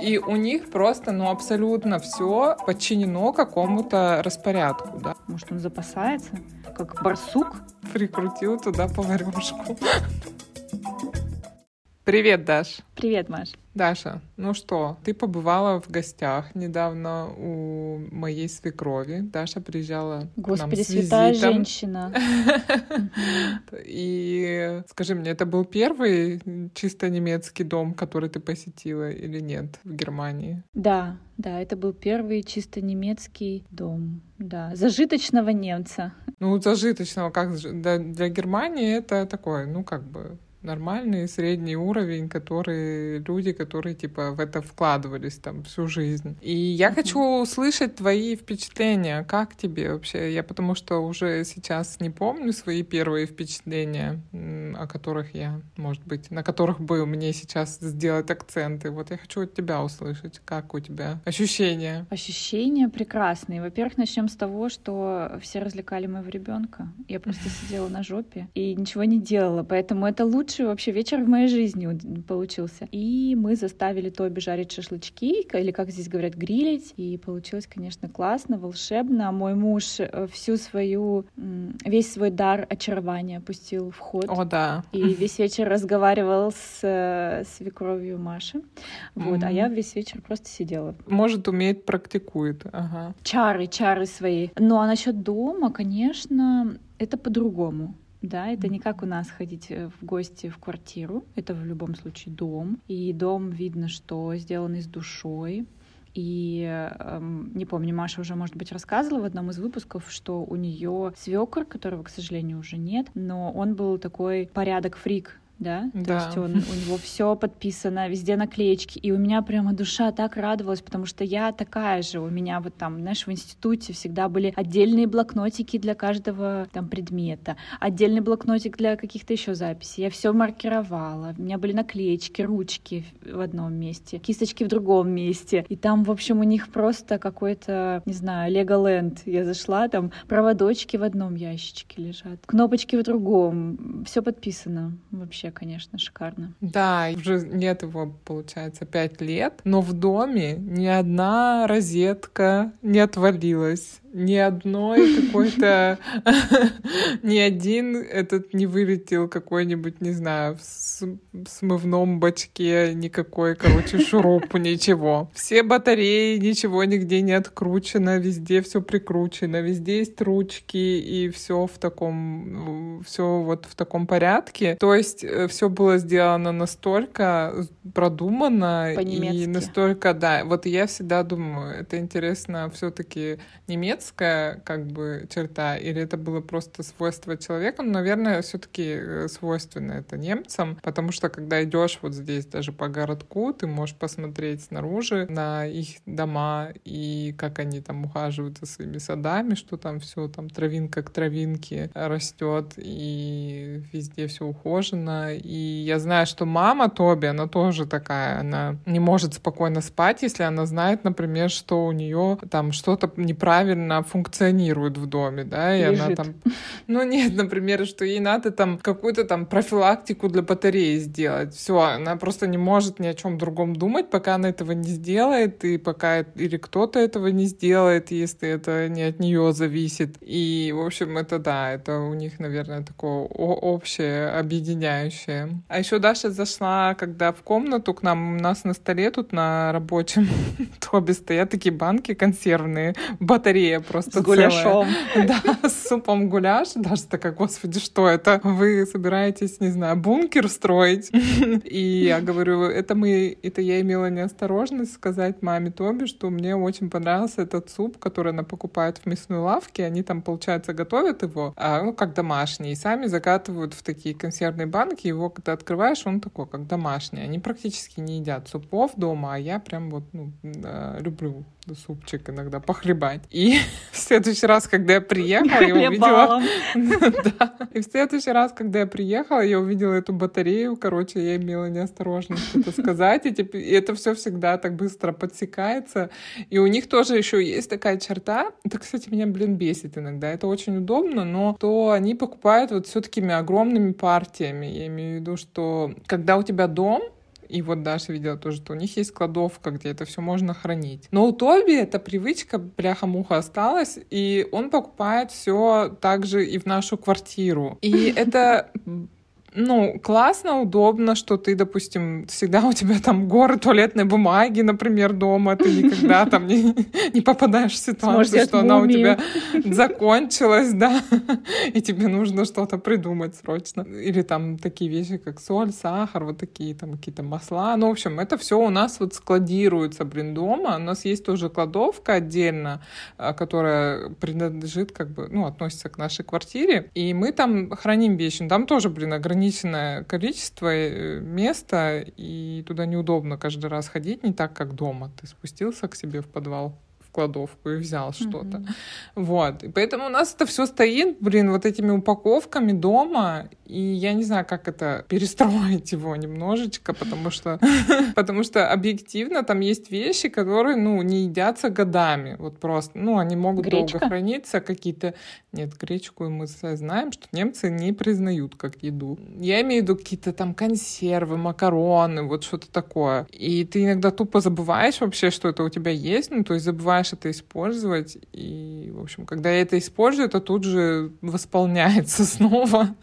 И у них просто, ну, абсолютно все подчинено какому-то распорядку, да. Может, он запасается, как барсук? Прикрутил туда поварешку. Привет, Даш. Привет, Маш. Даша, ну что, ты побывала в гостях недавно у моей свекрови. Даша приезжала Господи, к нам с святая визитом. женщина. И скажи мне, это был первый чисто немецкий дом, который ты посетила или нет в Германии? Да, да, это был первый чисто немецкий дом. Да, зажиточного немца. Ну, зажиточного, как для, для Германии это такое, ну, как бы нормальный средний уровень, которые люди, которые типа в это вкладывались там всю жизнь. И я mm-hmm. хочу услышать твои впечатления. Как тебе вообще? Я потому что уже сейчас не помню свои первые впечатления, о которых я, может быть, на которых бы мне сейчас сделать акценты. Вот я хочу от тебя услышать, как у тебя ощущения. Ощущения прекрасные. Во-первых, начнем с того, что все развлекали моего ребенка. Я просто сидела на жопе и ничего не делала, поэтому это лучше лучший вообще вечер в моей жизни получился. И мы заставили Тоби жарить шашлычки, или, как здесь говорят, грилить. И получилось, конечно, классно, волшебно. Мой муж э, всю свою, весь свой дар очарования пустил в ход. О, да. И весь вечер разговаривал с э, свекровью Маши. Вот, mm-hmm. а я весь вечер просто сидела. Может, умеет, практикует. Ага. Чары, чары свои. Ну, а насчет дома, конечно, это по-другому. Да, это не как у нас ходить э, в гости в квартиру, это в любом случае дом. И дом видно, что сделан с душой. И э, не помню, Маша уже, может быть, рассказывала в одном из выпусков, что у нее свекр, которого, к сожалению, уже нет, но он был такой порядок фрик, да? да. То есть он, у него все подписано, везде наклеечки. И у меня прямо душа так радовалась, потому что я такая же. У меня вот там, знаешь, в институте всегда были отдельные блокнотики для каждого там предмета, отдельный блокнотик для каких-то еще записей. Я все маркировала. У меня были наклеечки, ручки в одном месте, кисточки в другом месте. И там, в общем, у них просто какой-то, не знаю, Леголенд. Я зашла, там проводочки в одном ящичке лежат, кнопочки в другом. Все подписано вообще конечно, шикарно. Да, уже нет его, получается, пять лет, но в доме ни одна розетка не отвалилась ни одной какой-то, ни один этот не вылетел какой-нибудь, не знаю, в смывном бачке никакой, короче, шурупу, ничего. Все батареи, ничего нигде не откручено, везде все прикручено, везде есть ручки и все в таком, все вот в таком порядке. То есть э, все было сделано настолько продуманно и настолько, да. Вот я всегда думаю, это интересно все-таки немецкий детская как бы черта, или это было просто свойство человека? Ну, наверное, все-таки э, свойственно это немцам, потому что когда идешь вот здесь даже по городку, ты можешь посмотреть снаружи на их дома и как они там ухаживают за своими садами, что там все там травинка к травинке растет и везде все ухожено. И я знаю, что мама Тоби, она тоже такая, она не может спокойно спать, если она знает, например, что у нее там что-то неправильно она функционирует в доме, да, и Лежит. она там... Ну нет, например, что ей надо там какую-то там профилактику для батареи сделать. Все, она просто не может ни о чем другом думать, пока она этого не сделает, и пока или кто-то этого не сделает, если это не от нее зависит. И, в общем, это да, это у них, наверное, такое общее, объединяющее. А еще Даша зашла, когда в комнату к нам, у нас на столе тут на рабочем тобе стоят такие банки консервные, батарея просто С гуляшом. Да, с супом гуляш. Даже такая, господи, что это? Вы собираетесь, не знаю, бункер строить? И я говорю, это мы, это я имела неосторожность сказать маме Тоби, что мне очень понравился этот суп, который она покупает в мясной лавке. Они там, получается, готовят его, а, ну, как домашний, и сами закатывают в такие консервные банки. Его, когда открываешь, он такой, как домашний. Они практически не едят супов дома, а я прям вот, ну, люблю супчик иногда похлебать. И в следующий раз, когда я приехала, я увидела... да. И в следующий раз, когда я приехала, я увидела эту батарею, короче, я имела неосторожность это сказать, и, типа, и это все всегда так быстро подсекается. И у них тоже еще есть такая черта, это, кстати, меня, блин, бесит иногда, это очень удобно, но то они покупают вот все такими огромными партиями. Я имею в виду, что когда у тебя дом, И вот Даша видела тоже, что у них есть кладовка, где это все можно хранить. Но у Тоби эта привычка, бляха-муха, осталась, и он покупает все также и в нашу квартиру. И это ну, классно, удобно, что ты, допустим, всегда у тебя там горы туалетной бумаги, например, дома, ты никогда там не, не попадаешь в ситуацию, что она у тебя закончилась, да, и тебе нужно что-то придумать срочно. Или там такие вещи, как соль, сахар, вот такие там какие-то масла. Ну, в общем, это все у нас вот складируется, блин, дома. У нас есть тоже кладовка отдельно, а, которая принадлежит, как бы, ну, относится к нашей квартире, и мы там храним вещи. Там тоже, блин, ограничено ограниченное количество э, места, и туда неудобно каждый раз ходить, не так, как дома. Ты спустился к себе в подвал, кладовку и взял что-то. Mm-hmm. Вот. И поэтому у нас это все стоит, блин, вот этими упаковками дома. И я не знаю, как это перестроить его немножечко, потому что, потому что объективно там есть вещи, которые, ну, не едятся годами. Вот просто, ну, они могут Гречка? долго храниться, какие-то... Нет, гречку мы знаем, что немцы не признают как еду. Я имею в виду какие-то там консервы, макароны, вот что-то такое. И ты иногда тупо забываешь вообще, что это у тебя есть, ну, то есть забываешь это использовать, и, в общем, когда я это использую, это тут же восполняется снова.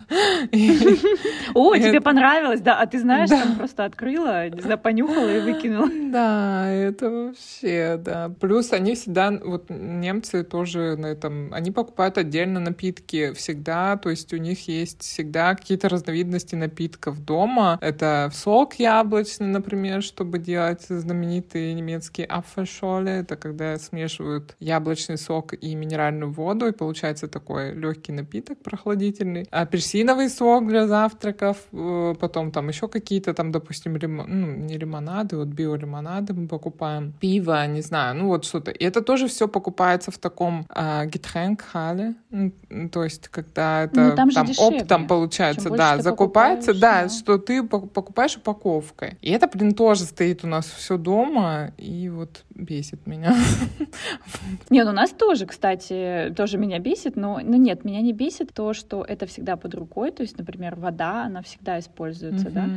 О, тебе понравилось, да? А ты знаешь, там просто открыла, не знаю, понюхала и выкинула. Да, это вообще, да. Плюс они всегда, вот немцы тоже на этом, они покупают отдельно напитки всегда, то есть у них есть всегда какие-то разновидности напитков дома. Это сок яблочный, например, чтобы делать знаменитые немецкие Apfelschorle, это когда смешивают яблочный сок и минеральную воду, и получается такой легкий напиток прохладительный. Апельсиновый сок для завтраков, э, потом там еще какие-то там, допустим, лимон, ну, не лимонады, вот биолимонады мы покупаем, пиво, не знаю, ну вот что-то. И это тоже все покупается в таком э, то есть когда это ну, там, там оптом получается, да, закупается, да, да, что ты покупаешь упаковкой. И это, блин, тоже стоит у нас все дома, и вот бесит меня. Нет, у нас тоже, кстати, тоже меня бесит, но, но нет, меня не бесит то, что это всегда под рукой, то есть, например, вода, она всегда используется, да,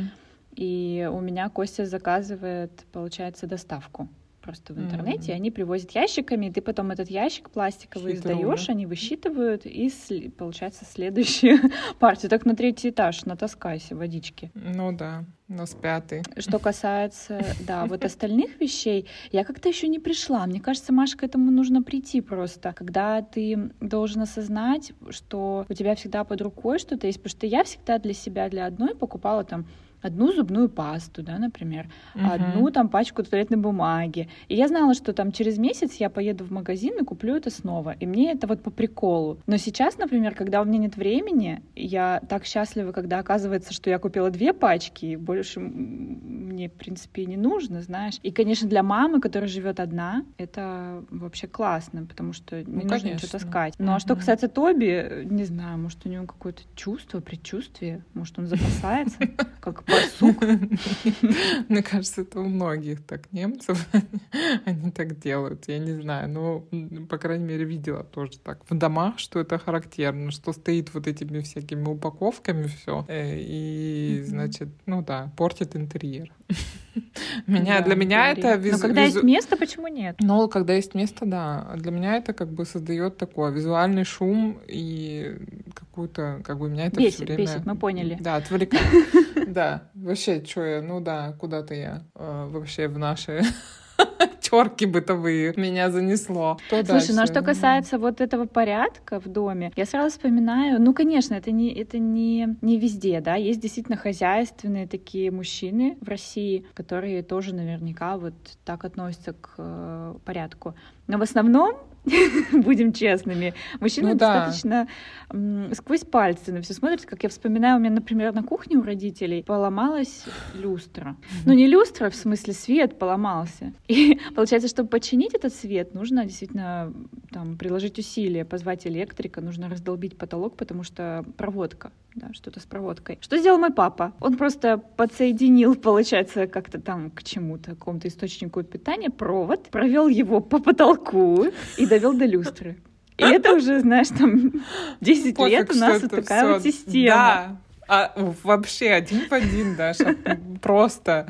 и у меня Костя заказывает, получается, доставку просто в интернете, mm-hmm. они привозят ящиками, и ты потом этот ящик пластиковый сдаешь, они высчитывают, и получается следующую партию. Так на третий этаж натаскайся водички. Ну да, у нас пятый. Что касается, да, вот остальных вещей, я как-то еще не пришла. Мне кажется, Маша, к этому нужно прийти просто. Когда ты должен осознать, что у тебя всегда под рукой что-то есть, потому что я всегда для себя, для одной покупала там одну зубную пасту, да, например, угу. одну там пачку туалетной бумаги. И я знала, что там через месяц я поеду в магазин и куплю это снова. И мне это вот по приколу. Но сейчас, например, когда у меня нет времени, я так счастлива, когда оказывается, что я купила две пачки, и больше мне, в принципе, и не нужно, знаешь. И, конечно, для мамы, которая живет одна, это вообще классно, потому что не ну, нужно конечно. ничего таскать. Ну, а что касается Тоби, не знаю, может, у него какое-то чувство, предчувствие, может, он запасается, как барсук. Мне кажется, это у многих так немцев. Они так делают. Я не знаю. Ну, по крайней мере, видела тоже так в домах, что это характерно, что стоит вот этими всякими упаковками все. Э, и, значит, ну да, портит интерьер. Меня, да, для меня это визу... Но когда визу... есть место, почему нет? Ну, когда есть место, да. Для меня это как бы создает такой визуальный шум и какую-то, как бы меня это бесит, все время... Бесит, мы поняли. Да, отвлекает. Да, вообще, что я, ну да, куда-то я э, вообще в наши терки бытовые меня занесло. Что Слушай, дальше? ну а что касается вот этого порядка в доме, я сразу вспоминаю, ну, конечно, это не, это не, не везде, да, есть действительно хозяйственные такие мужчины в России, которые тоже наверняка вот так относятся к э, порядку. Но в основном будем честными. Мужчины ну, достаточно да. сквозь пальцы на все смотрят. Как я вспоминаю, у меня, например, на кухне у родителей поломалась люстра. Ну, не люстра, в смысле свет поломался. И получается, чтобы починить этот свет, нужно действительно там, приложить усилия, позвать электрика, нужно раздолбить потолок, потому что проводка, да, что-то с проводкой. Что сделал мой папа? Он просто подсоединил, получается, как-то там к чему-то, к какому-то источнику питания провод, провел его по потолку и довел до люстры. И это уже, знаешь, там 10 лет у нас вот такая вот система. Да, а вообще один в один, Даша. просто,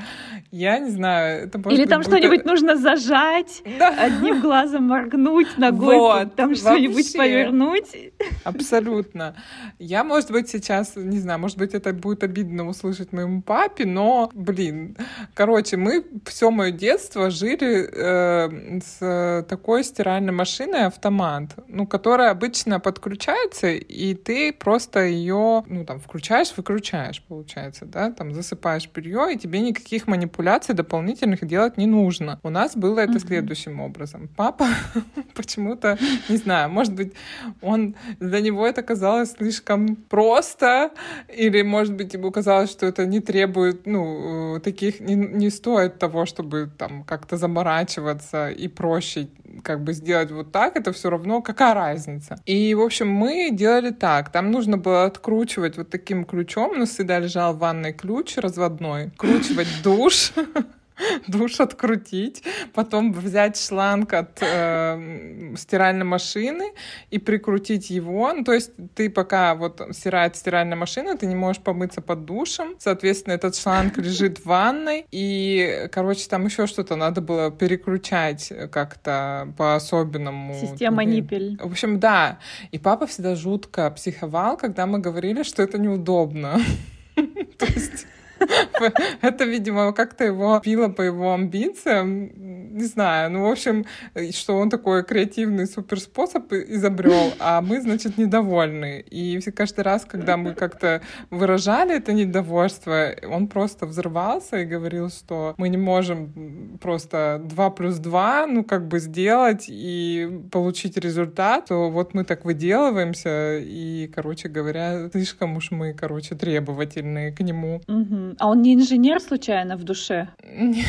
я не знаю, это может Или там что-нибудь нужно зажать, да. одним глазом моргнуть, ногой вот, там что-нибудь повернуть. Абсолютно. Я, может быть, сейчас, не знаю, может быть, это будет обидно услышать моему папе, но, блин, короче, мы все мое детство жили э, с такой стиральной машиной автомат, ну, которая обычно подключается, и ты просто ее, ну, там, включаешь, выключаешь, получается, да, там, засыпаешь белье, и тебе никаких манипуляций дополнительных делать не нужно. У нас было это mm-hmm. следующим образом. Папа почему-то, не знаю, может быть, он для него это казалось слишком просто, или, может быть, ему казалось, что это не требует, ну, таких, не, не стоит того, чтобы там как-то заморачиваться и проще как бы сделать вот так, это все равно какая разница. И, в общем, мы делали так. Там нужно было откручивать вот таким ключом. Нас всегда лежал в ванной ключ разводной. Кручивать душ душ открутить, потом взять шланг от э, стиральной машины и прикрутить его. Ну, то есть ты пока вот стирает стиральная машина, ты не можешь помыться под душем. Соответственно, этот шланг лежит в ванной. И, короче, там еще что-то надо было переключать как-то по-особенному. Система ниппель. В общем, да. И папа всегда жутко психовал, когда мы говорили, что это неудобно. То есть Это, видимо, как-то его пило по его амбициям. Не знаю. Ну, в общем, что он такой креативный суперспособ изобрел, а мы, значит, недовольны. И каждый раз, когда мы как-то выражали это недовольство, он просто взрывался и говорил, что мы не можем просто 2 плюс 2, ну, как бы сделать и получить результат, то вот мы так выделываемся, и, короче говоря, слишком уж мы, короче, требовательные к нему. Угу. А он не инженер случайно в душе? Нет.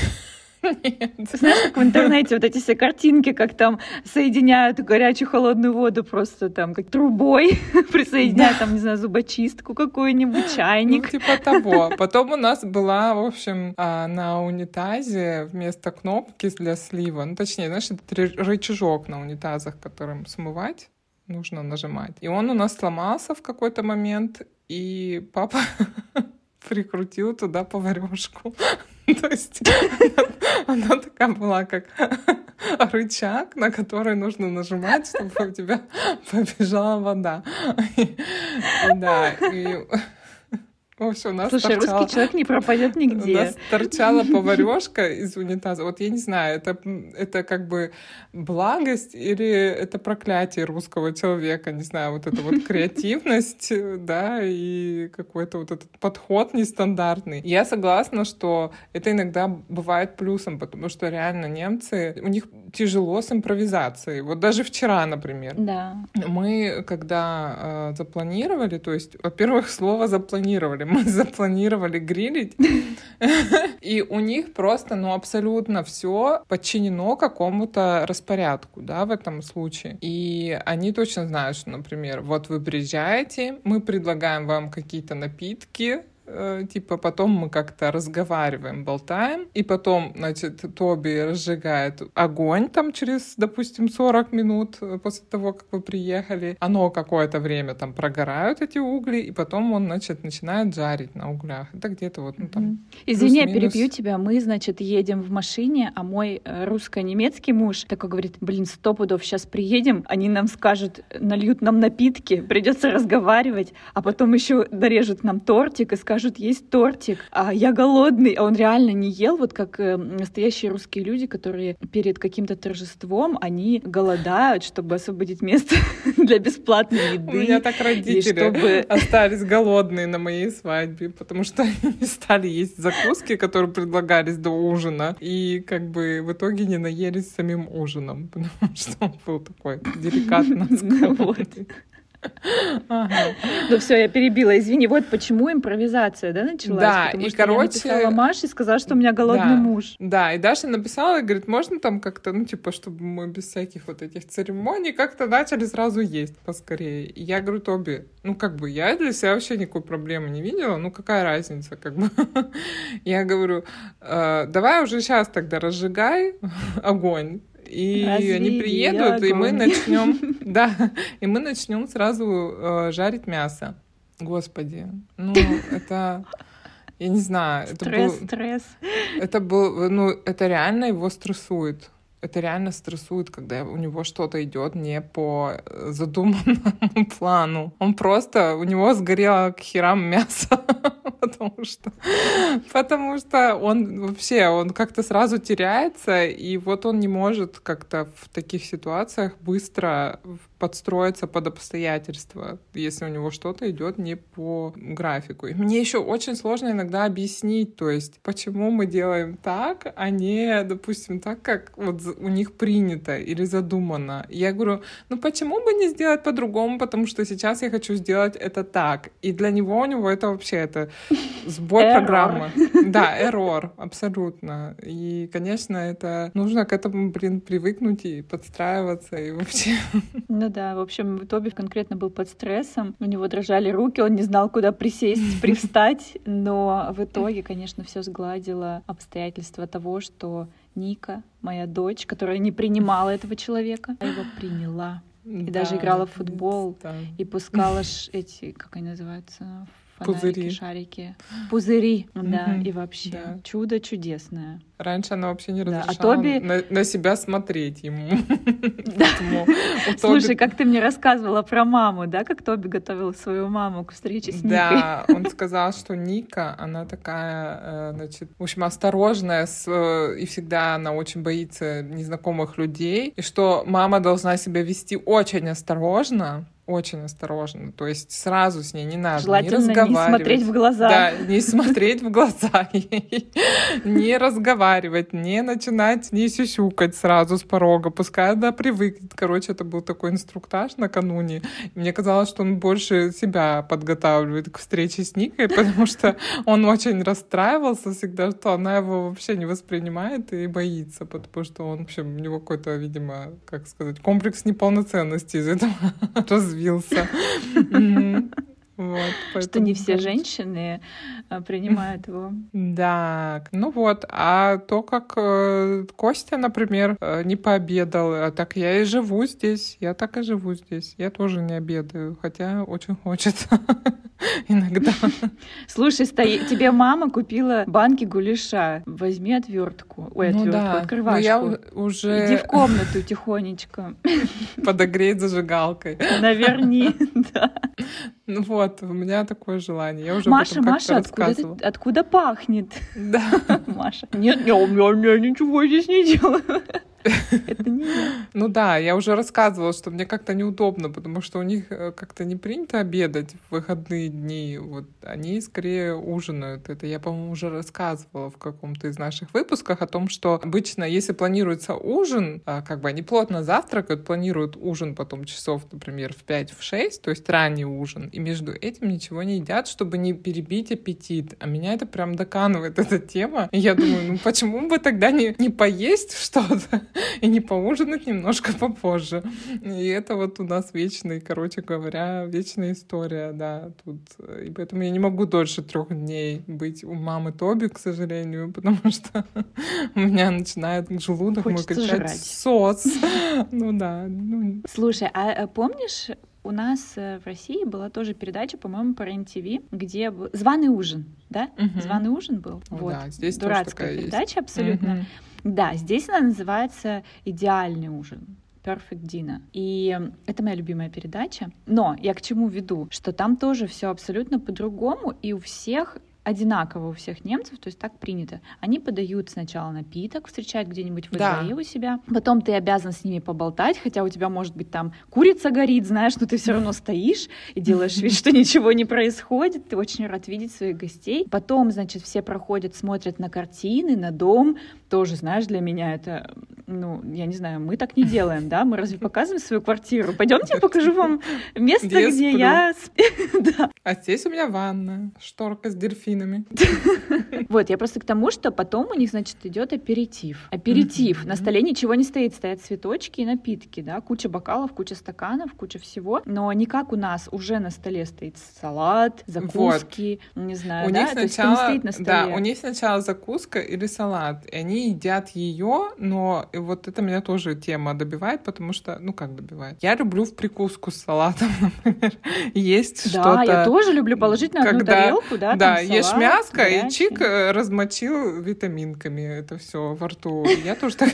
Знаешь, как в интернете вот эти все картинки, как там соединяют горячую холодную воду просто там как трубой, присоединяют там, не знаю, зубочистку какую-нибудь, чайник. Ну, типа того. Потом у нас была, в общем, а, на унитазе вместо кнопки для слива, ну, точнее, знаешь, это рычажок на унитазах, которым смывать нужно нажимать. И он у нас сломался в какой-то момент, и папа прикрутил туда поварешку. То есть она такая была, как рычаг, на который нужно нажимать, чтобы у тебя побежала вода. Да, и в общем, у нас Слушай, торчала... русский человек не пропадет нигде. У нас торчала поварешка из унитаза. Вот я не знаю, это, это как бы благость или это проклятие русского человека, не знаю, вот эта вот креативность, да, и какой-то вот этот подход нестандартный. Я согласна, что это иногда бывает плюсом, потому что реально немцы, у них тяжело с импровизацией. Вот даже вчера, например. Да. Мы, когда э, запланировали, то есть, во-первых, слово запланировали, запланировали. Мы запланировали грилить. И у них просто, ну, абсолютно все подчинено какому-то распорядку, да, в этом случае. И они точно знают, что, например, вот вы приезжаете, мы предлагаем вам какие-то напитки, типа потом мы как-то разговариваем, болтаем, и потом, значит, Тоби разжигает огонь там через, допустим, 40 минут э, после того, как вы приехали. Оно какое-то время там прогорают эти угли, и потом он, значит, начинает жарить на углях. Это где-то вот, ну там... Извини, я перебью тебя. Мы, значит, едем в машине, а мой э, русско-немецкий муж такой говорит, блин, сто пудов, сейчас приедем, они нам скажут, нальют нам напитки, придется разговаривать, а потом еще нарежут нам тортик и скажут, скажут, есть тортик, а я голодный, а он реально не ел, вот как э, настоящие русские люди, которые перед каким-то торжеством, они голодают, чтобы освободить место для бесплатной еды. У меня так родители чтобы... остались голодные на моей свадьбе, потому что они не стали есть закуски, которые предлагались до ужина, и как бы в итоге не наелись самим ужином, потому что он был такой деликатно скромный. Ну все, я перебила. Извини, вот почему импровизация, да, началась? Да, Потому и что короче... я написала Маше и сказала, что у меня голодный да, муж. Да, и Даша написала, и говорит, можно там как-то, ну типа, чтобы мы без всяких вот этих церемоний как-то начали сразу есть поскорее. И я говорю, Тоби, ну как бы я для себя вообще никакой проблемы не видела, ну какая разница, как бы. Я говорю, «Э, давай уже сейчас тогда разжигай огонь, и Разведи они приедут, и мы начнем, да, и мы начнем сразу э, жарить мясо. Господи, ну это Я не знаю. Это стресс, был, стресс. Это был, ну, это реально его стрессует это реально стрессует, когда у него что-то идет не по задуманному плану. Он просто, у него сгорело к херам мясо, потому что, потому что он вообще, он как-то сразу теряется, и вот он не может как-то в таких ситуациях быстро подстроиться под обстоятельства, если у него что-то идет не по графику. И мне еще очень сложно иногда объяснить, то есть, почему мы делаем так, а не, допустим, так, как вот у них принято или задумано. Я говорю, ну почему бы не сделать по-другому, потому что сейчас я хочу сделать это так. И для него у него это вообще это сбой программы. Да, эррор, абсолютно. И, конечно, это нужно к этому, блин, привыкнуть и подстраиваться, и вообще. Ну да, в общем, Тоби конкретно был под стрессом, у него дрожали руки, он не знал, куда присесть, привстать, но в итоге, конечно, все сгладило обстоятельства того, что Ника, моя дочь, которая не принимала этого человека, его приняла. И да, даже играла в футбол да. и пускала эти, как они называются, фонарики, Пузыри. шарики. Пузыри, да, и вообще да. чудо чудесное. Раньше она вообще не разрешала да. а Тоби... на, на себя смотреть ему. Да. Слушай, как ты мне рассказывала про маму, да, как Тоби готовил свою маму к встрече с Никой. Да, он сказал, что Ника, она такая, э, значит, в общем, осторожная, с, э, и всегда она очень боится незнакомых людей, и что мама должна себя вести очень осторожно, очень осторожно. То есть сразу с ней не надо Желательно не разговаривать. не смотреть в глаза. Да, не смотреть в глаза не разговаривать, не начинать не сюсюкать сразу с порога. Пускай она привыкнет. Короче, это был такой инструктаж накануне. Мне казалось, что он больше себя подготавливает к встрече с Никой, потому что он очень расстраивался всегда, что она его вообще не воспринимает и боится, потому что он, в общем, у него какой-то, видимо, как сказать, комплекс неполноценности из этого развился. Вот, что не все женщины а, принимают его. Да, ну вот, а то, как э, Костя, например, э, не пообедал, а так я и живу здесь, я так и живу здесь, я тоже не обедаю, хотя очень хочется иногда. Слушай, тебе мама купила банки гуляша, возьми отвертку, ой, ну, да. открывашку. Ну, я уже... Иди в комнату тихонечко. Подогреть зажигалкой. Наверни, да. Ну вот, у меня такое желание. Я уже Маша, Маша, откуда, ты, откуда пахнет? Да. Маша. Нет, я, у меня ничего здесь не делаю. Это не. Ну да, я уже рассказывала, что мне как-то неудобно, потому что у них э, как-то не принято обедать в выходные дни. Вот они скорее ужинают. Это я, по-моему, уже рассказывала в каком-то из наших выпусков о том, что обычно, если планируется ужин, а, как бы они плотно завтракают, планируют ужин потом часов, например, в 5 в 6, то есть ранний ужин, и между этим ничего не едят, чтобы не перебить аппетит. А меня это прям доканывает, эта тема. И я думаю, ну почему бы тогда не, не поесть что-то? и не поужинать немножко попозже. И это вот у нас вечный, короче говоря, вечная история, да, тут. И поэтому я не могу дольше трех дней быть у мамы Тоби, к сожалению, потому что у меня начинает желудок мой качать сос. Ну да. Ну... Слушай, а э, помнишь, у нас э, в России была тоже передача, по-моему, по РЕН-ТВ, где званый ужин, да? Угу. Званый ужин был. Вот. Да, здесь Дурацкая передача есть. абсолютно. Угу. Да, здесь она называется «Идеальный ужин». Perfect Dinner. И это моя любимая передача. Но я к чему веду? Что там тоже все абсолютно по-другому, и у всех одинаково у всех немцев, то есть так принято. Они подают сначала напиток, встречают где-нибудь во да. дворе у себя, потом ты обязан с ними поболтать, хотя у тебя может быть там курица горит, знаешь, но ты все равно стоишь и делаешь вид, что ничего не происходит, ты очень рад видеть своих гостей. Потом, значит, все проходят, смотрят на картины, на дом, тоже, знаешь, для меня это, ну, я не знаю, мы так не делаем, да, мы разве показываем свою квартиру? Пойдемте, я покажу вам место, где я... А здесь у меня ванна, шторка с дельфином витаминами. Вот, я просто к тому, что потом у них, значит, идет аперитив. Аперитив. На столе ничего не стоит, стоят цветочки и напитки, да, куча бокалов, куча стаканов, куча всего. Но не как у нас уже на столе стоит салат, закуски, не знаю, да, есть стоит на столе. Да, у них сначала закуска или салат, и они едят ее, но вот это меня тоже тема добивает, потому что, ну как добивает? Я люблю в прикуску с салатом, например, есть да, что-то... Да, я тоже люблю положить на одну когда, тарелку, да, Да, ешь салат, мяско горячий. и чик э, размочил витаминками это все во рту. Я тоже так,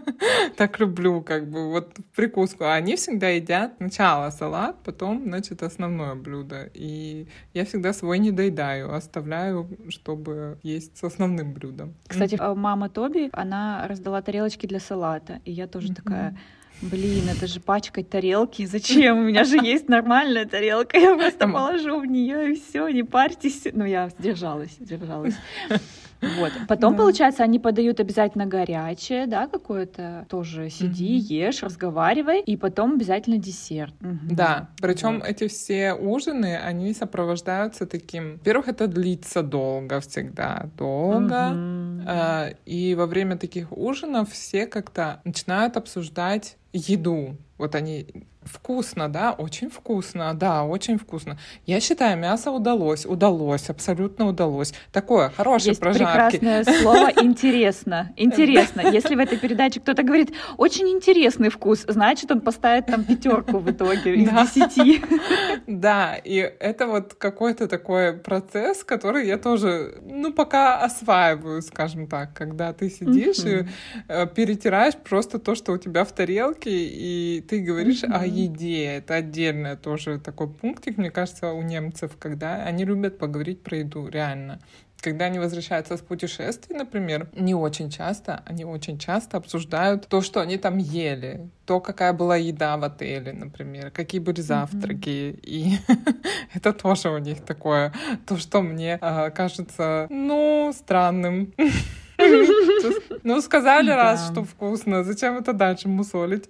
так люблю, как бы, вот в прикуску. А они всегда едят сначала салат, потом, значит, основное блюдо. И я всегда свой не доедаю, оставляю, чтобы есть с основным блюдом. Кстати, мама Тоби, она раздала тарелочки для салата, и я тоже такая Блин, это же пачкать тарелки. Зачем? У меня же есть нормальная тарелка. Я просто положу в нее и все, не парьтесь. Ну, я сдержалась, сдержалась. Вот. Потом, да. получается, они подают обязательно горячее, да, какое-то тоже сиди, mm ешь, разговаривай, и потом обязательно десерт. Угу. Да, причем вот. эти все ужины, они сопровождаются таким. Во-первых, это длится долго всегда, долго. Э, и во время таких ужинов все как-то начинают обсуждать еду. Вот они Вкусно, да, очень вкусно, да, очень вкусно. Я считаю, мясо удалось, удалось, абсолютно удалось. Такое хорошее Есть прожарки. прекрасное слово «интересно». Интересно. Если в этой передаче кто-то говорит «очень интересный вкус», значит, он поставит там пятерку в итоге из десяти. Да, и это вот какой-то такой процесс, который я тоже, ну, пока осваиваю, скажем так, когда ты сидишь и э, перетираешь просто то, что у тебя в тарелке, и ты говоришь, а еде. Это отдельный тоже такой пунктик, мне кажется, у немцев, когда они любят поговорить про еду, реально. Когда они возвращаются с путешествий, например, не очень часто, они очень часто обсуждают то, что они там ели, то, какая была еда в отеле, например, какие были завтраки. Mm-hmm. И это тоже у них такое, то, что мне э, кажется, ну, странным. Ну, сказали раз, что вкусно, зачем это дальше мусолить?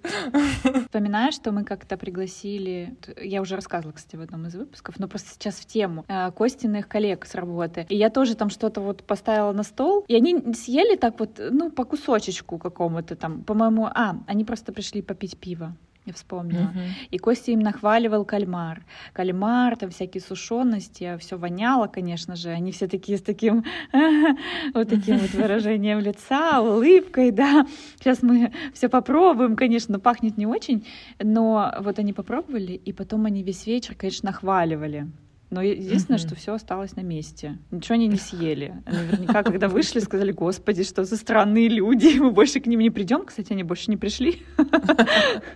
Вспоминаю, что мы как-то пригласили, я уже рассказывала, кстати, в одном из выпусков, но просто сейчас в тему, э, Костиных коллег с работы. И я тоже там что-то вот поставила на стол, и они съели так вот, ну, по кусочечку какому-то там, по-моему, а, они просто пришли попить пиво я вспомнила. Uh-huh. И Костя им нахваливал кальмар. Кальмар, там всякие сушености, а все воняло, конечно же. Они все такие с таким вот таким вот выражением лица, улыбкой, да. Сейчас мы все попробуем, конечно, пахнет не очень, но вот они попробовали, и потом они весь вечер, конечно, нахваливали. Но единственное, что все осталось на месте. Ничего они не съели. Наверняка, когда вышли, сказали, господи, что за странные люди, мы больше к ним не придем. Кстати, они больше не пришли.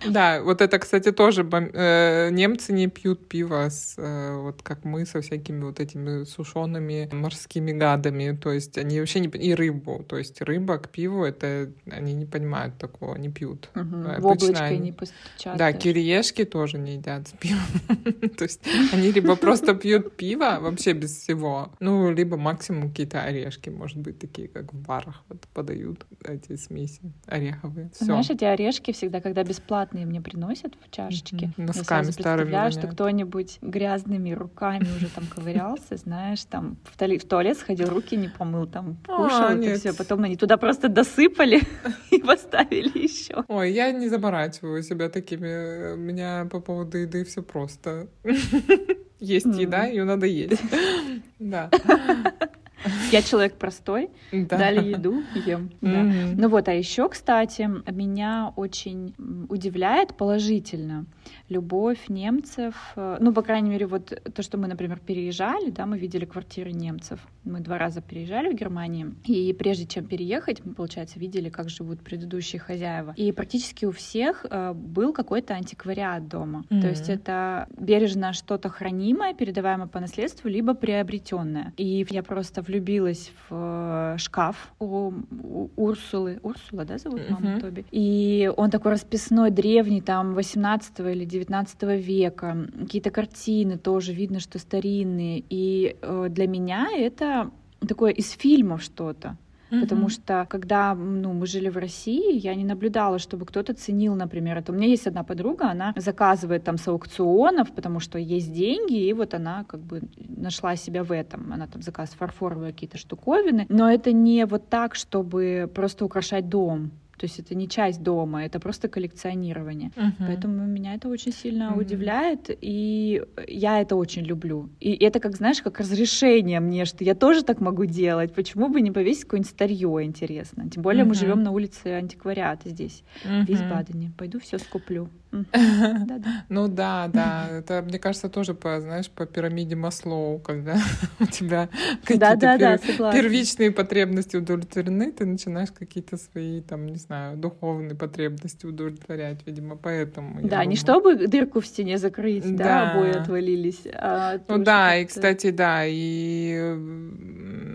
Да, вот это, кстати, тоже э, немцы не пьют пиво, с, э, вот как мы, со всякими вот этими сушеными морскими гадами. То есть они вообще не... И рыбу. То есть рыба к пиву, это они не понимают такого, не пьют. В облачко не постучат. Да, кириешки тоже не едят с пивом. То есть они либо просто пьют пьют пиво вообще без всего. Ну, либо максимум какие-то орешки, может быть, такие, как в барах вот подают эти смеси ореховые. Всё. Знаешь, эти орешки всегда, когда бесплатные мне приносят в чашечке, mm-hmm. Носками я представляю, что кто-нибудь грязными руками уже там ковырялся, знаешь, там в, туалет, в туалет сходил, руки не помыл, там кушал, а, это все, потом они туда просто досыпали и поставили еще. Ой, я не заморачиваю себя такими. У меня по поводу еды все просто. Есть еда, ее надо есть. Да. Я человек простой, да. дали еду, ем. Ну вот, а еще, кстати, меня очень удивляет положительно любовь немцев. Э, ну, по крайней мере, вот то, что мы, например, переезжали, да, мы видели квартиры немцев. Мы два раза переезжали в Германию, и прежде чем переехать, мы, получается, видели, как живут предыдущие хозяева. И практически у всех э, был какой-то антиквариат дома. Mm-hmm. То есть это бережно что-то хранимое, передаваемое по наследству, либо приобретенное. И я просто влюбилась в э, шкаф у, у Урсулы. Урсула, да, зовут маму mm-hmm. Тоби? И он такой расписной, древний, там, 18 или 19 века. Какие-то картины тоже видно, что старинные. И э, для меня это такое из фильмов что-то. Mm-hmm. Потому что когда ну, мы жили в России, я не наблюдала, чтобы кто-то ценил, например, это. У меня есть одна подруга, она заказывает там с аукционов, потому что есть деньги, и вот она как бы нашла себя в этом. Она там заказывает фарфоровые какие-то штуковины. Но это не вот так, чтобы просто украшать дом. То есть это не часть дома, это просто коллекционирование. Мгм. Поэтому меня это очень сильно Мгм. удивляет, и я это очень люблю. И это, как знаешь, как разрешение мне, что я тоже так могу делать. Почему бы не повесить какое-нибудь старье интересно? Тем более мы Мгм. живем на улице антиквариата здесь, в Мгм. Висбадене. Пойду все скуплю. Ну да, да, это, мне кажется, тоже по, знаешь, по пирамиде Маслоу, когда у тебя какие-то первичные потребности удовлетворены, ты начинаешь какие-то свои, там, не знаю, духовные потребности удовлетворять, видимо, поэтому. Да, не думаю. чтобы дырку в стене закрыть, да, Да. обои отвалились. а Ну да, и, кстати, да, и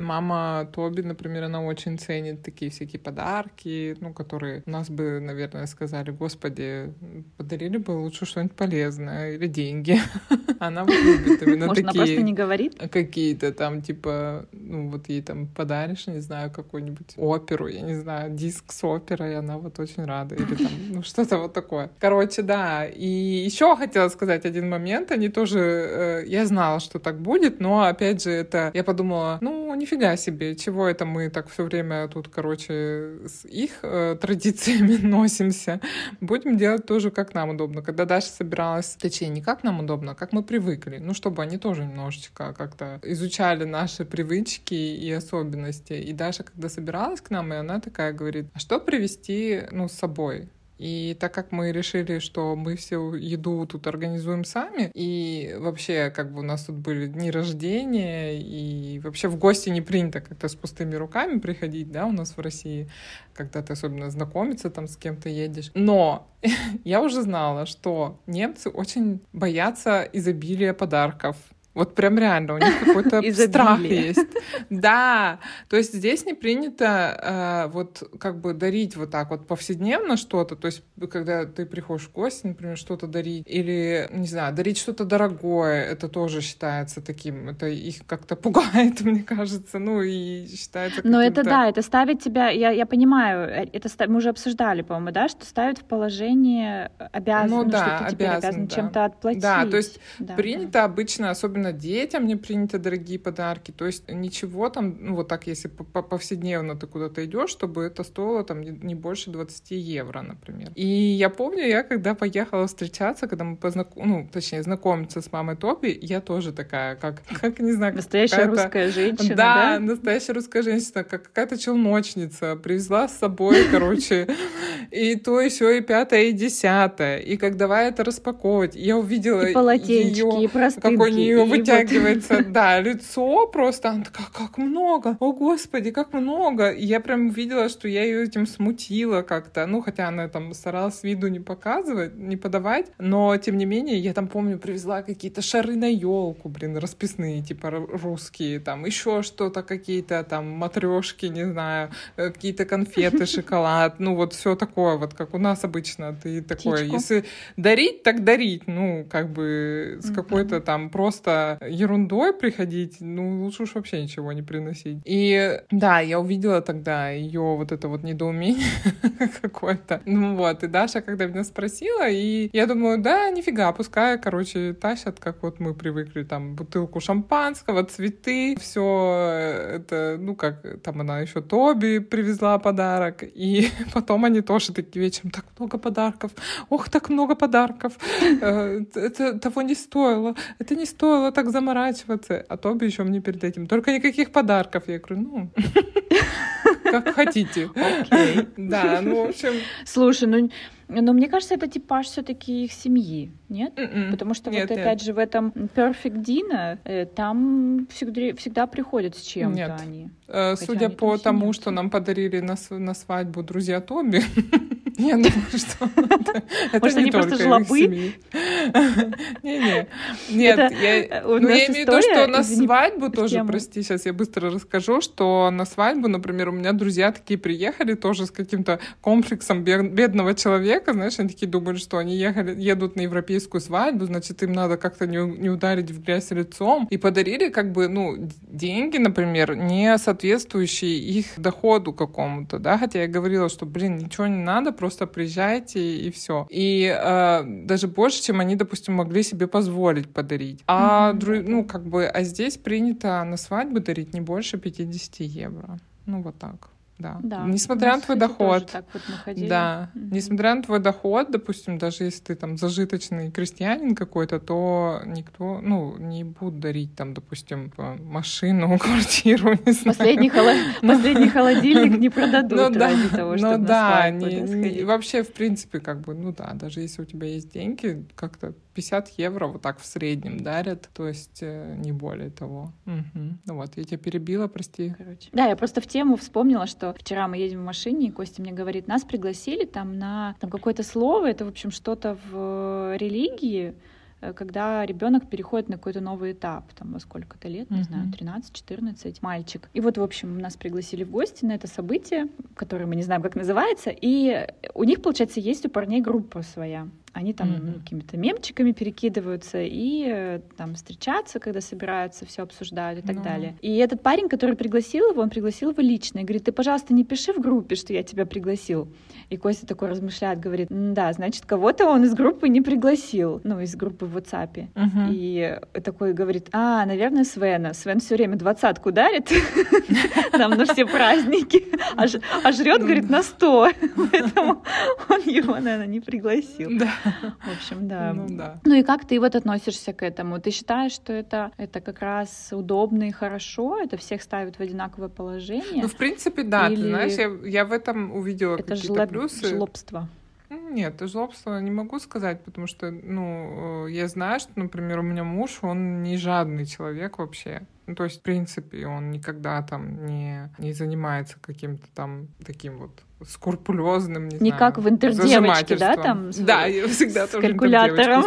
мама Тоби, например, она очень ценит такие всякие подарки, ну, которые у нас бы, наверное, сказали, господи, подарили бы лучше что-нибудь полезное или деньги. Она вот любит именно Может, она просто такие не говорит? какие-то там, типа, ну, вот ей там подаришь, не знаю, какую-нибудь оперу, я не знаю, диск с оперой, и она вот очень рада, или там, ну, что-то вот такое. Короче, да, и еще хотела сказать один момент, они тоже, э, я знала, что так будет, но, опять же, это, я подумала, ну, нифига себе, чего это мы так все время тут, короче, с их э, традициями носимся, будем делать тоже, как нам удобно. Когда Даша собиралась, точнее, не как нам удобно, а как мы привыкли. Ну, чтобы они тоже немножечко как-то изучали наши привычки и особенности. И Даша, когда собиралась к нам, и она такая говорит, а что привезти, ну, с собой? И так как мы решили, что мы всю еду тут организуем сами, и вообще, как бы у нас тут были дни рождения, и вообще в гости не принято как-то с пустыми руками приходить, да, у нас в России, когда ты особенно знакомиться там с кем-то едешь. Но я уже знала, что немцы очень боятся изобилия подарков. Вот прям реально, у них какой-то страх есть. Да, то есть здесь не принято э, вот как бы дарить вот так вот повседневно что-то, то есть когда ты приходишь в гости, например, что-то дарить, или, не знаю, дарить что-то дорогое, это тоже считается таким, это их как-то пугает, мне кажется, ну и считается Но это да, это ставит тебя, я, я понимаю, э, это мы уже обсуждали, по-моему, да, что ставит в положение обязан, Ну ну, да, что ты теперь обязан, обязан да. чем-то отплатить. Да, то есть Да, Принято обычно, особенно детям не принято дорогие подарки. То есть ничего там, ну вот так, если по- по- повседневно ты куда-то идешь, чтобы это стоило там не больше 20 евро, например. И я помню, я когда поехала встречаться, когда мы познаком... ну, точнее, знакомиться с мамой Тоби, я тоже такая, как, как не знаю. Настоящая русская женщина, да, да? настоящая русская женщина, как какая-то челночница, привезла с собой, короче, и то еще и пятое, и десятое. И как давай это распаковывать, я увидела И полотенчики, её и простынки. как у нее вытягивается, да, лицо просто, она такая, как много, о господи, как много. И я прям видела, что я ее этим смутила как-то, ну, хотя она там старалась виду не показывать, не подавать, но, тем не менее, я там, помню, привезла какие-то шары на елку, блин, расписные, типа ру- русские, там, еще что-то, какие-то там матрешки, не знаю, э, какие-то конфеты, шоколад, ну, вот все такое, вот как у нас обычно, ты такое, Птичку. если дарить, так дарить, ну, как бы с какой-то там просто ерундой приходить, ну, лучше уж вообще ничего не приносить. И да, я увидела тогда ее вот это вот недоумение какое-то. Ну вот, и Даша, когда меня спросила, и я думаю, да, нифига, пускай, короче, тащат, как вот мы привыкли, там, бутылку шампанского, цветы, все это, ну, как там она еще Тоби привезла подарок, и потом они тоже такие вечером, так много подарков, ох, так много подарков, Э, это того не стоило, это не стоило так заморачиваться. А Тоби еще мне перед этим, только никаких подарков. Я говорю, ну, как хотите. Да, ну, в общем, Слушай, ну, ну мне кажется, это типаж все-таки их семьи, нет? м-м. Потому что Нет, вот нет. опять же в этом Perfect Dinner э, там всегда, всегда приходят с чем-то Нет. они. Э, Судя они по тому, что нам подарили на, на свадьбу друзья Тоби, я думаю, что это- не только жлобы? Не-не. Нет, я... э, Ну, имею в виду, что на свадьбу тоже, прости, сейчас я быстро расскажу, что на свадьбу, например, у меня друзья такие приехали тоже с каким-то комплексом бе- бедного человека, знаешь, они такие думают, что они ехали, едут на европейскую свадьбу, значит, им надо как-то не, не ударить в грязь лицом, и подарили как бы, ну, деньги, например, не соответствующие их доходу какому-то, да, хотя я говорила, что, блин, ничего не надо, просто приезжайте и все. И э, даже больше, чем они, допустим, могли себе позволить подарить. А, дру- ну, как бы, а здесь принято на свадьбу дарить не больше 50 евро. Ну, вот так. Да. Да. Несмотря на твой доход. так вот мы ходили. Да, Мгм. несмотря на твой доход, допустим, даже если ты там зажиточный крестьянин какой-то, то никто, ну, не будет дарить там, допустим, э, машину, квартиру, не знаю. Последний, холо- Последний холодильник не продадут Ну да, ради того, ну чтобы на да, не- не- вообще, в принципе, как бы, ну да, даже если у тебя есть деньги, как-то 50 евро вот так в среднем дарят, то есть э, не более того. Мгм. Ну вот, я тебя перебила, прости. Короче. Да, я просто в тему вспомнила, что вчера мы едем в машине, и Костя мне говорит, нас пригласили там на там какое-то слово, это, в общем, что-то в религии, э, когда ребенок переходит на какой-то новый этап, там, во сколько-то лет, не знаю, 13-14, мальчик. И вот, в общем, нас пригласили в гости на это событие, которое мы не знаем, как называется, и у них, получается, есть у парней группа своя. Они там ну, какими-то мемчиками перекидываются и э, там встречаются, когда собираются, все обсуждают и так Ну. далее. И этот парень, который пригласил его, он пригласил его лично и говорит, ты, пожалуйста, не пиши в группе, что я тебя пригласил. И Костя такой размышляет, говорит, «М, да, значит, кого-то он из группы не пригласил, ну, из группы в WhatsApp. Мгм. И такой говорит, а, наверное, Свена. Свен все время двадцатку дарит нам на все праздники, а жрет, говорит, на сто. Поэтому он его, наверное, не пригласил. Да. В общем, да. Ну да. Ну и как ты вот относишься к этому? Ты считаешь, что это, это как раз удобно и хорошо? Это всех ставит в одинаковое положение? Ну, в принципе, да, ты Или- знаешь, я, я в этом увидела это какие-то жлоб- плюсы. жлобство. Нет, жлобство не могу сказать, потому что, ну, э, я знаю, что, например, у меня муж, он не жадный человек вообще. Ну, то есть, в принципе, он никогда там не, не занимается каким-то там таким вот скрупулезным, не, Не знаю, как в «Интердевочке», да, там с- Да, я всегда с тоже калькулятором.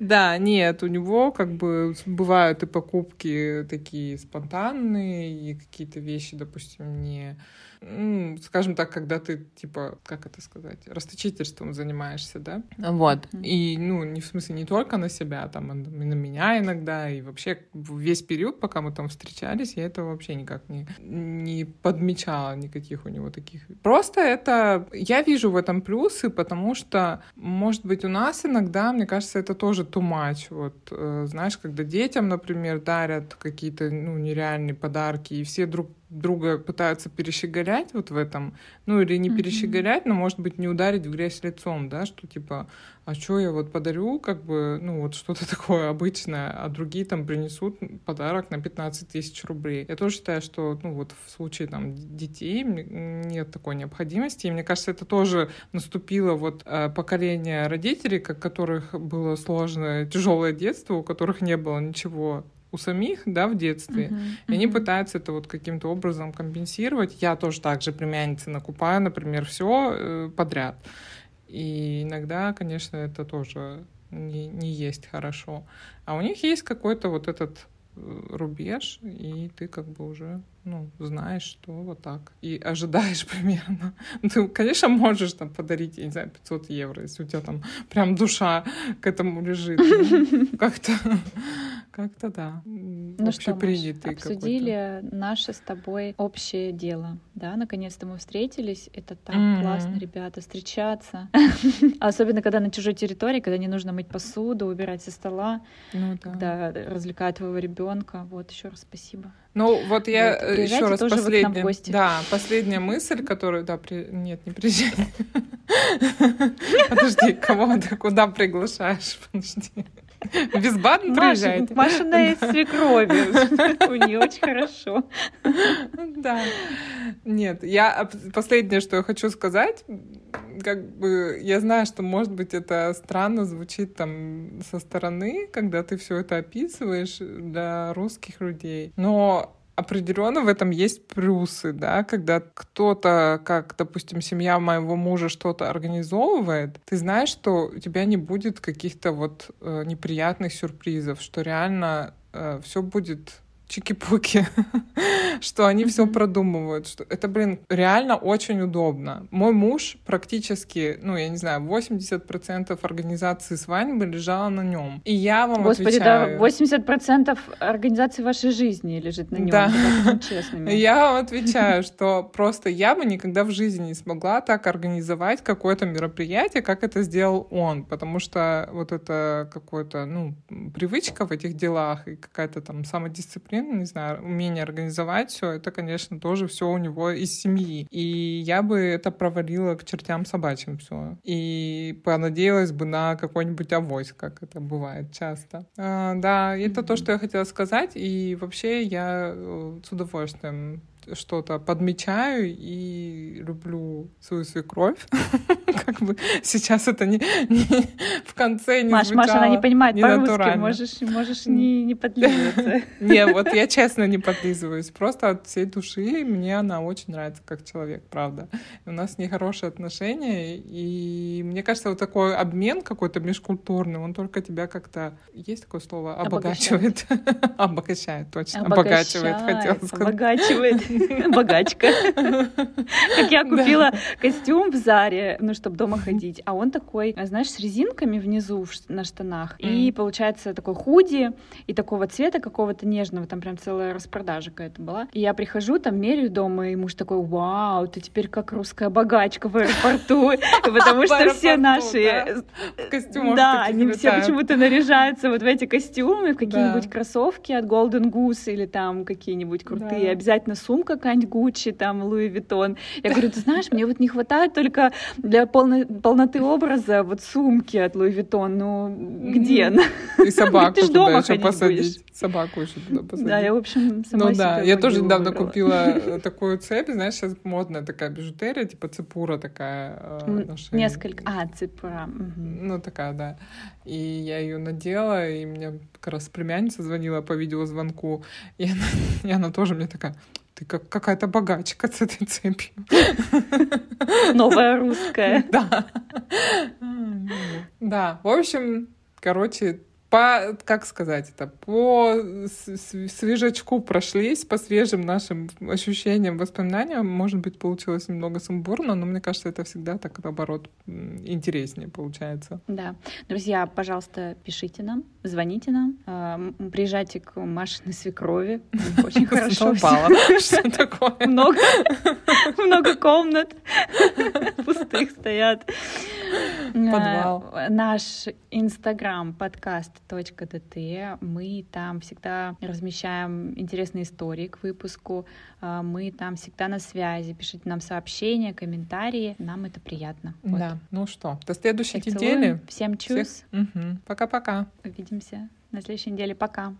Да, нет, у него как бы бывают и покупки такие спонтанные, и какие-то вещи, допустим, не м, скажем так, когда ты, типа, как это сказать, расточительством занимаешься, да? Вот. И, ну, не в смысле не только на себя, а там, и на меня иногда, и вообще весь период, пока мы там встречались, я этого вообще никак не, не подмечала никаких у него таких. Просто это... Я вижу в этом плюсы, потому что, может быть, у нас иногда, мне кажется, это тоже too much. Вот, э, знаешь, когда детям, например, дарят какие-то, ну, нереальные подарки, и все друг друга пытаются перещеголять вот в этом, ну или не Мгм. перещеголять, но может быть не ударить в грязь лицом, да, что типа, а что я вот подарю, как бы, ну вот что-то такое обычное, а другие там принесут подарок на 15 тысяч рублей. Я тоже считаю, что, ну вот в случае там детей нет такой необходимости, и мне кажется, это тоже наступило вот э, поколение родителей, как которых было сложное, тяжелое детство, у которых не было ничего у самих, да, в детстве. Мгм, И они пытаются это вот каким-то образом компенсировать. Я тоже так же племяннице накупаю, например, все подряд. И иногда, конечно, это тоже не, не есть хорошо. А у них есть какой-то вот этот э, рубеж, и ты как бы уже ну, знаешь, что вот так. И ожидаешь примерно. Ты, конечно, можешь там подарить, я не знаю, 500 евро, если у тебя там прям душа к этому лежит. Ну, Как-то, как-то да. Ну что, Маш, обсудили наше с тобой общее дело. Да, наконец-то мы встретились. Это так Мгм. классно, ребята, встречаться. Особенно, когда на чужой территории, когда не нужно мыть посуду, убирать со стола. Ну, да. когда развлекать твоего ребенка. Вот, еще раз спасибо. Ну, вот я Вот, э, приезжайте еще раз последняя. Да, последняя мысль, которую. Да, при... нет, не приезжай. Подожди, кого ты куда приглашаешь? Подожди. Без Баден Маша, приезжайте. Маша на свекрови. У нее очень хорошо. Да. Нет, я последнее, что я хочу сказать, как бы я знаю, что, может быть, это странно звучит там со стороны, когда ты все это описываешь для русских людей, но определенно в этом есть плюсы, да, когда кто-то, как, допустим, семья моего мужа что-то организовывает, ты знаешь, что у тебя не будет каких-то вот э, неприятных сюрпризов, что реально все будет чики-пуки, что они все продумывают, что это, блин, реально очень удобно. Мой муж практически, ну, я не знаю, 80% организации свадьбы лежало на нем. И я вам Господи, да, отвечаю... 80% организации вашей жизни лежит на нем. Да. Я вам отвечаю, что просто я бы никогда в жизни не смогла так организовать какое-то мероприятие, как это сделал он, потому что вот это какая-то, ну, привычка в этих делах и какая-то там самодисциплина мужчин, не знаю, умение организовать все, это, конечно, тоже все у него из семьи. И я бы это провалила к чертям собачьим все. И понадеялась бы на какой-нибудь авось, как это бывает часто. А, да, это то, что я хотела сказать. И вообще я э, с удовольствием что-то подмечаю и люблю свою свекровь. как бы сейчас это не, в конце не Маш, Маша, она не понимает по-русски, можешь, можешь не, не подлизываться. Не, вот я честно не подлизываюсь. Просто от всей души мне она очень нравится как человек, правда. У нас нехорошие отношения, и мне кажется, вот такой обмен какой-то межкультурный, он только тебя как-то... Есть такое слово? Обогачивает. Обогащает, точно. Обогачивает, хотела сказать. Обогачивает. Богачка. Как я купила костюм в Заре, ну, чтобы дома ходить, а он такой, знаешь, с резинками внизу на штанах, и получается такой худи, и такого цвета какого-то нежного, там прям целая распродажа какая-то была. И я прихожу, там меряю дома, и муж такой, вау, ты теперь как русская богачка в аэропорту, потому что все наши... Да, они все почему-то наряжаются вот в эти костюмы, в какие-нибудь кроссовки от Golden Goose или там какие-нибудь крутые, обязательно сумка какая-нибудь Gucci, там, Louis Vuitton. Я говорю, ты знаешь, мне вот не хватает только для полной, полноты образа вот сумки от Louis Vuitton, ну где она? И собаку туда еще посадить. Собаку еще туда посадить. Да, я, в общем, сама Ну да, я тоже недавно купила э, такую цепь, знаешь, сейчас модная такая бижутерия, типа цепура такая. Э, несколько, а, цепура. Ну такая, да. И я ее надела, и мне как раз племянница звонила по видеозвонку, и она, и она тоже мне такая, ты как какая-то богачка с этой цепью. Новая русская. Да. Да, в общем, короче, по, как сказать это, по свежачку прошлись, по свежим нашим ощущениям, воспоминаниям. Может быть, получилось немного сумбурно, но мне кажется, это всегда так, наоборот, интереснее получается. Да. Друзья, пожалуйста, пишите нам, звоните нам, э, приезжайте к Машиной свекрови. Очень хорошо. Что такое? Много, много комнат пустых стоят. Подвал. Наш инстаграм подкаст .dt. Мы там всегда размещаем интересные истории к выпуску. А, мы там всегда на связи. Пишите нам сообщения, комментарии. Нам это приятно. Вот. Да. Ну что, до следующей Всех недели. Всем чус. Угу. Пока-пока. Увидимся на следующей неделе. Пока.